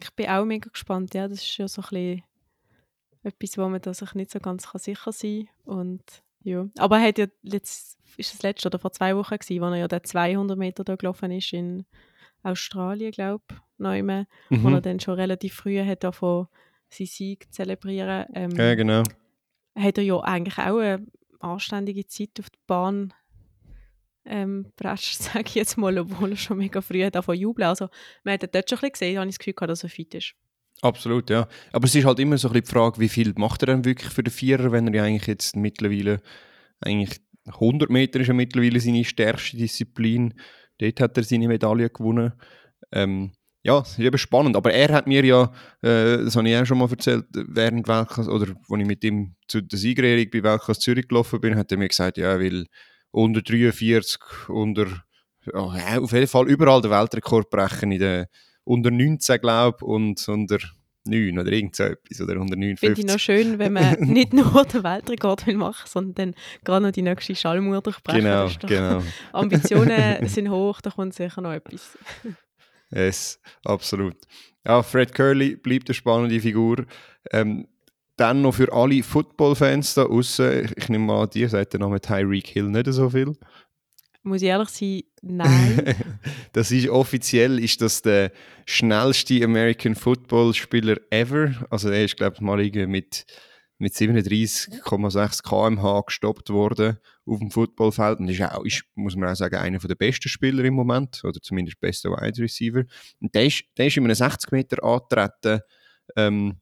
Ich bin auch mega gespannt. Ja, das ist ja so ein bisschen etwas, wo man da sich nicht so ganz sicher sein kann. Und, ja. Aber er hat ja letzt, ist das letzte oder vor zwei Wochen gewesen, wo er ja den 200 Meter da gelaufen ist in Australien, glaube ich, neume, wo er Mhm. dann schon relativ früh hat davon seinen Sieg zelebrieren. Ähm, Ja, genau. hat er ja eigentlich auch eine anständige Zeit auf die Bahn ähm, geprescht, <laughs> sage ich jetzt mal, obwohl er schon mega früh davon jubeln. Also man hat dort schon ein bisschen gesehen, habe ich das Gefühl gehabt, dass er fit ist. Absolut, ja. Aber es ist halt immer so ein bisschen die Frage, wie viel macht er denn wirklich für den Vierer, wenn er ja eigentlich jetzt mittlerweile, eigentlich 100 Meter ist ja mittlerweile seine stärkste Disziplin. Dort hat er seine Medaille gewonnen. Ähm, ja, es ist eben spannend. Aber er hat mir ja, äh, das habe ich auch schon mal erzählt, während Weltklasse, oder als ich mit ihm zu der Siegerehrung bei Weltklasse Zürich gelaufen bin, hat er mir gesagt, ja, er will unter 43, unter, ja, auf jeden Fall überall den Weltrekord brechen, in der, unter 19, glaube ich, und unter 9 oder irgend so etwas, oder unter Finde ich noch 59. schön, wenn man <laughs> nicht nur den Weltrekord will machen sondern dann gerade noch die nächste Schallmauer durchbrechen. Genau, genau. <laughs> Ambitionen sind hoch, da kommt sicher noch etwas. <laughs> Yes, absolut. Ja, Fred Curly bleibt eine spannende Figur. Ähm, dann noch für alle Football-Fans da außen, ich, nehme mal an, dir sagt der Name Tyreek Hill nicht so viel. Muss ich ehrlich sein, nein. <laughs> das ist offiziell ist das der schnellste American Football Spieler ever. Also er ist glaube ich mal irgendwie mit mit 37,6 km/h gestoppt worden auf dem Footballfeld und ist auch ist, muss man auch sagen einer der besten Spieler im Moment oder zumindest bester Wide Receiver. Und der ist der ist in einem 60 Meter angetreten ähm,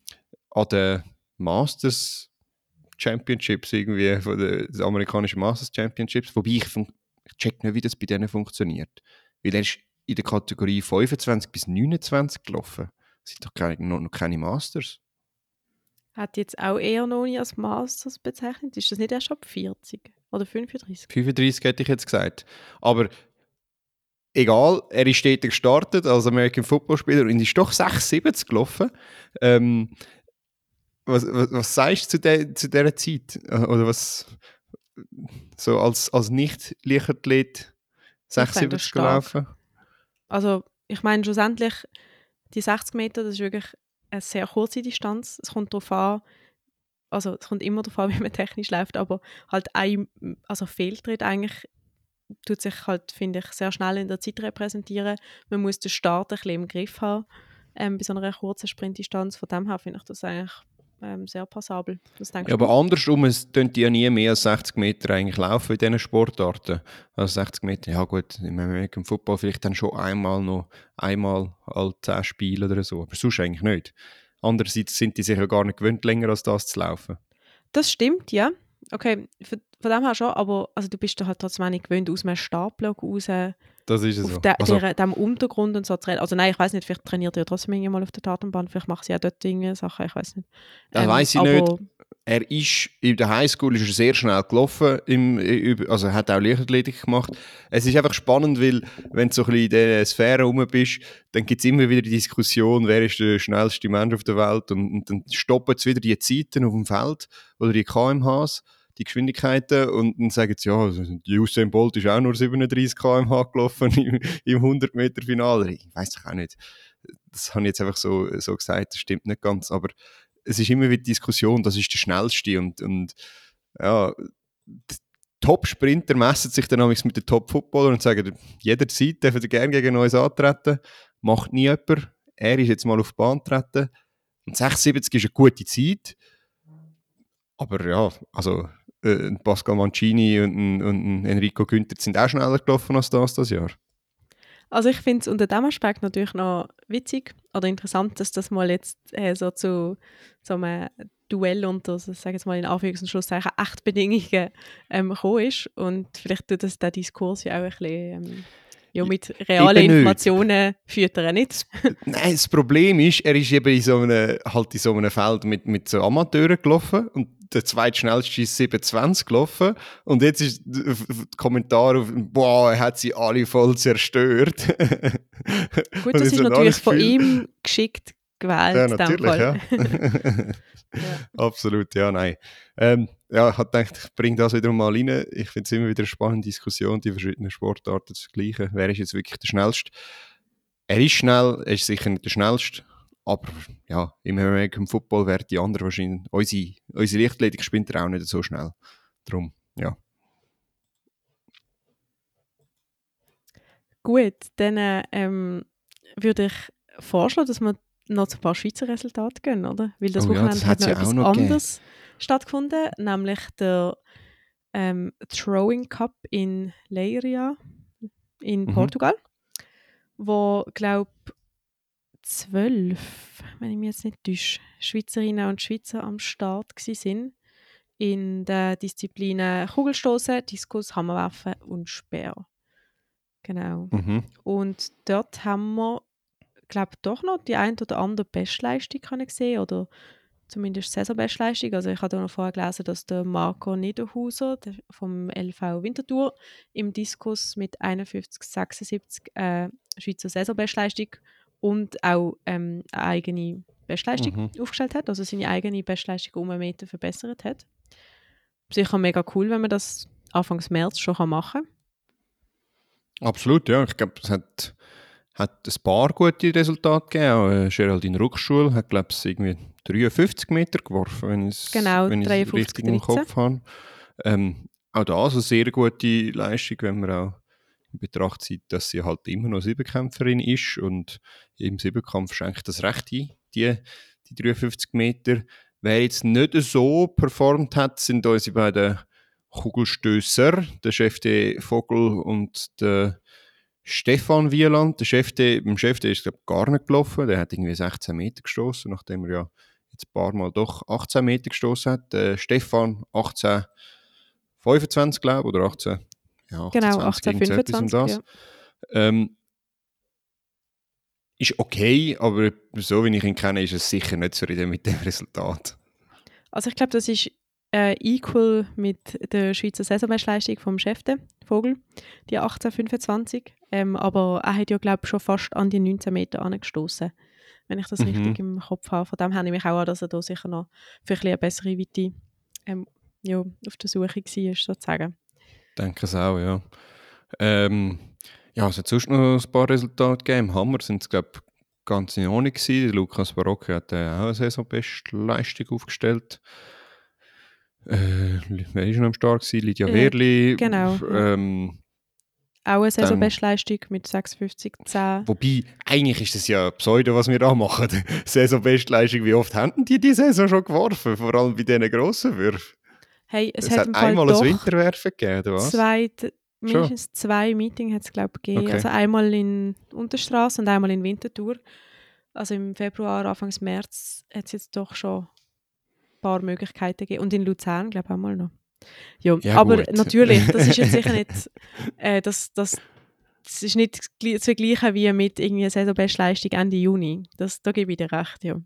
an den Masters Championships irgendwie von den, amerikanischen Masters Championships, wobei ich ich check nicht, wie das bei denen funktioniert. Weil er ist in der Kategorie 25 bis 29 gelaufen. Das sind doch keine, noch, noch keine Masters. Hat jetzt auch eher noch nie als Masters bezeichnet. Ist das nicht erst ab 40 oder 35? 35 hätte ich jetzt gesagt. Aber egal, er ist dort gestartet als American Football Spieler und ist doch 6,70 gelaufen. Ähm, was, was, was sagst du zu, der, zu dieser Zeit? Oder was so als, als Nicht-Leichtathlet fände das 6,70 stark. gelaufen? Also ich meine schlussendlich, die 60 Meter, das ist wirklich eine sehr kurze Distanz. Es kommt darauf an, also es kommt immer darauf an, <laughs> wie man technisch läuft, aber halt ein also Fehltritt eigentlich tut sich halt, finde ich, sehr schnell in der Zeit repräsentieren. Man muss den Start ein bisschen im Griff haben ähm, bei so einer kurzen Sprintdistanz. Von dem her finde ich das eigentlich ähm, sehr passabel. Ja, aber andersrum, es tun die ja nie mehr als 60 Meter eigentlich laufen in diesen Sportarten. Also 60 Meter, ja gut, im American Football vielleicht dann schon einmal noch, einmal alle 10 Spiele oder so, aber sonst eigentlich nicht. Andererseits sind die sich ja gar nicht gewöhnt, länger als das zu laufen. Das stimmt, ja. Okay, von, von dem her schon, aber also du bist da halt trotzdem nicht gewöhnt, aus einem Startblock raus Das ist es auf so. de, Also, der, dem Untergrund und so zu. Also nein, ich weiß nicht, vielleicht trainiert ihr trotzdem irgendwie mal auf der Datenbahn, vielleicht macht sie auch dort irgendwie Sachen, ich weiß nicht. Das weiss ich aber nicht. er ist in der Highschool ist er sehr schnell gelaufen, im, also er hat auch Leichtathletik gemacht. Es ist einfach spannend, weil wenn du so ein bisschen in dieser Sphäre rum bist, dann gibt es immer wieder die Diskussion, wer ist der schnellste Mensch auf der Welt und, und dann stoppen sie wieder die Zeiten auf dem Feld oder die KMHs, die Geschwindigkeiten und dann sagen sie, ja, die Usain Bolt ist auch nur 37 km/h gelaufen <laughs> im, im 100-Meter-Finale. Ich weiß auch nicht. Das habe ich jetzt einfach so, so gesagt, das stimmt nicht ganz, aber es ist immer wieder Diskussion, das ist der schnellste und, und ja, Top-Sprinter messen sich dann mit den Top-Footballern und sagen, jederzeit dürfen sie gerne gegen uns antreten, macht nie jemand. Er ist jetzt mal auf die Bahn getreten und 76 ist eine gute Zeit, aber ja, also äh, Pascal Mancini und, ein, und ein Enrico Günther sind auch schneller gelaufen als das das Jahr. Also ich finde es unter dem Aspekt natürlich noch witzig oder interessant, dass das mal jetzt äh, so zu so einem Duell unter, also sage jetzt mal in Anführungs- und Schlusszeichen, Echtbedingungen ähm, gekommen ist. Und vielleicht tut das den Diskurs ja auch ein bisschen ähm, ja, mit realen Informationen füttern, nicht? <laughs> Nein, das Problem ist, er ist eben in so einem, halt in so einem Feld mit, mit so Amateuren gelaufen und der zweitschnellste ist 27 gelaufen und jetzt ist der Kommentar auf, boah, er hat sie alle voll zerstört. Gut, <laughs> das ist natürlich von ihm geschickt gewählt. Ja, natürlich, ja. ja. <laughs> Absolut, ja, nein. Ähm, ja, ich habe gedacht, ich bringe das wieder mal rein. Ich finde es immer wieder eine spannende Diskussion, die verschiedenen Sportarten zu vergleichen. Wer ist jetzt wirklich der Schnellste? Er ist schnell, er ist sicher nicht der Schnellste, aber ja, im American Football werden die anderen wahrscheinlich, unsere, unsere Lichtathletik spinnt auch nicht so schnell. Darum, ja. Gut, dann ähm, würde ich vorschlagen, dass wir noch zu ein paar Schweizer Resultate gehen, oder? Weil das Oh ja, Wochenende das hat ja auch noch gegeben. Stattgefunden, nämlich der ähm, Throwing Cup in Leiria in Mhm. Portugal, wo, glaube zwölf, wenn ich mich jetzt nicht täusche, Schweizerinnen und Schweizer am Start sind in den Disziplinen Kugelstoßen, Diskus, Hammerwerfen und Speer. Genau. Mhm. Und dort haben wir, glaube doch noch die ein oder andere Bestleistung können sehen oder zumindest Saisonbestleistung. Also ich habe noch vorher gelesen, dass der Marco Niederhauser der vom LV Winterthur im Diskus mit 51,76 äh, Schweizer Saisonbestleistung und auch ähm, eine eigene Bestleistung Mhm. aufgestellt hat, also seine eigene Bestleistung um einen Meter verbessert hat. Sicher mega cool, wenn man das Anfangs März schon machen kann. Absolut, ja. Ich glaube, es hat, hat ein paar gute Resultate gegeben. Auch, äh, Geraldine Ruckschul hat, glaube ich, irgendwie 53 Meter geworfen, wenn ich es Genau, wenn ich's 53, richtig im 13. Kopf habe. Ähm, auch da also sehr gute Leistung, wenn man auch in Betracht zieht, dass sie halt immer noch Siebenkämpferin ist und im Siebenkampf schenkt das recht ein, die, die 53 Meter. Wer jetzt nicht so performt hat, sind unsere beiden Kugelstößer, der Chef de Vogel und der Stefan Wieland. Der Chef de, beim Chef de ist glaub, gar nicht gelaufen, der hat irgendwie 16 Meter gestoßen, nachdem er ja jetzt ein paar Mal doch 18 Meter gestoßen hat. Der Stefan 18, 25 glaube oder 18, ja, 18, Genau, 20, irgend so etwas um 1825. das. Ja. Ähm, ist okay, aber so wie ich ihn kenne, ist es sicher nicht zufrieden mit dem Resultat. Also ich glaube, das ist äh, equal mit der Schweizer Saisonbestleistung vom Chef de Vogel, die 1825. Ähm, aber er hat ja, glaube ich, schon fast an die 19 Meter angestoßen, wenn ich das Mhm. richtig im Kopf habe. Von dem habe ich mich auch an, dass er da sicher noch für ein eine bessere Weite ähm, ja, auf der Suche war, sozusagen. denke es auch, ja. Ähm, ja, es hat sonst noch ein paar Resultate gegeben. Im Hammer sind es, glaube ich, ganz in Ordnung gewesen. Lukas Barocke hat äh, auch eine Saisonbestleistung aufgestellt. Äh, wer ist noch am Start gewesen? Lydia Äh, Wehrli. genau, ja. Ähm, Auch eine Saisonbestleistung mit 56,10. wobei, eigentlich ist das ja Pseudo, was wir da machen. <laughs> Saisonbestleistung, wie oft haben die die Saison schon geworfen? Vor allem bei diesen grossen Würfen. Hey, es, Es, hat, hat einmal ein Winterwerfen gegeben, oder was? zwei, mindestens zwei Meetings hat es, glaube ich, gegeben. Okay. Also einmal in Unterstraße und einmal in Winterthur. Also im Februar, Anfang März hat es jetzt doch schon paar Möglichkeiten gegeben. Und in Luzern, glaube ich, auch mal noch. Ja, Ja, aber gut. natürlich, das ist jetzt <laughs> sicher nicht, äh, das, das, das ist nicht zu vergleichen wie mit irgendwie Saisonbestleistung Ende Juni. Das, da gebe ich dir recht, ja.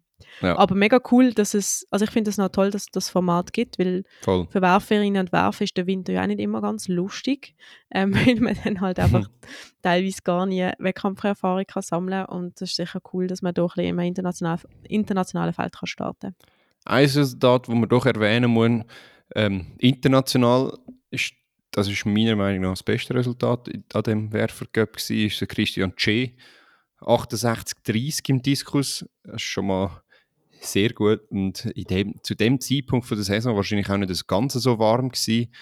Ja. Aber mega cool, dass es, also ich finde es noch toll, dass es das Format gibt, weil Voll. für Werferinnen und Werfer ist der Winter ja auch nicht immer ganz lustig, ähm, <laughs> weil man dann halt einfach <laughs> teilweise gar nie Wettkampferfahrung kann sammeln und das ist sicher cool, dass man doch ein bisschen im internationalen, internationalen Feld kann starten Ein Resultat, das man doch erwähnen muss, ähm, international, ist, das ist meiner Meinung nach das beste Resultat an dem Werfercup war, ist der Christian Che. 68-30 im Diskus, das ist schon mal sehr gut und dem, zu dem Zeitpunkt von der Saison wahrscheinlich auch nicht das Ganze so warm gewesen.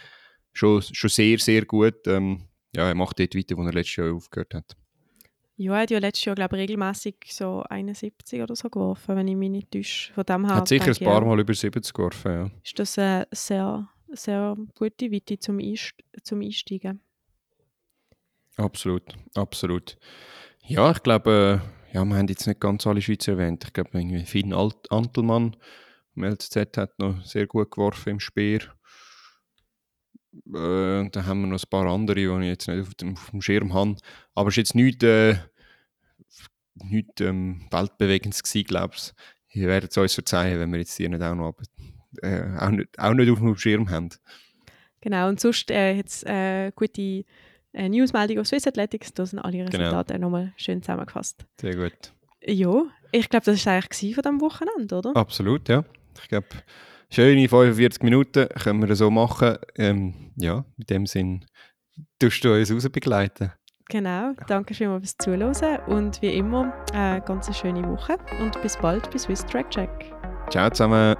Schon, schon sehr, sehr gut. Ähm, ja, er macht dort weiter, wo er letztes Jahr aufgehört hat. Ja, er hat ja letztes Jahr, glaube ich, regelmäßig so 71 oder so geworfen, wenn ich mich nicht täusche. Von dem her hat sicher ein paar ja, Mal über 70 geworfen, ja. ist das eine sehr sehr gute Weite zum, Einst zum Einsteigen. Absolut, absolut. Ja, ich glaube, äh, ja, wir haben jetzt nicht ganz alle Schweizer erwähnt. Ich glaube, irgendwie Finn Alt Antelmann im LZ hat noch sehr gut geworfen im Speer. Äh, dann haben wir noch ein paar andere, die ich jetzt nicht auf dem, auf dem Schirm habe. Aber es war jetzt nichts, äh, nichts ähm, weltbewegendes gewesen, glaube ich. Ihr werdet es uns verzeihen, wenn wir jetzt die nicht auch noch, äh, auch nicht, auch nicht auf dem Schirm haben. Genau, und sonst äh, jetzt äh, gute äh, Newsmeldung auf Swiss Athletics, da sind alle Resultate genau. nochmal schön zusammengefasst. Sehr gut. Ja, ich glaube, das war eigentlich von diesem Wochenende, oder? Absolut, ja. Ich glaube, schöne 45 Minuten können wir so machen. Ähm, ja, in dem Sinn tust du uns raus begleiten. Genau, danke vielmals fürs Zuhören und wie immer eine ganz schöne Woche und bis bald bei Swiss Track Check. Ciao zusammen.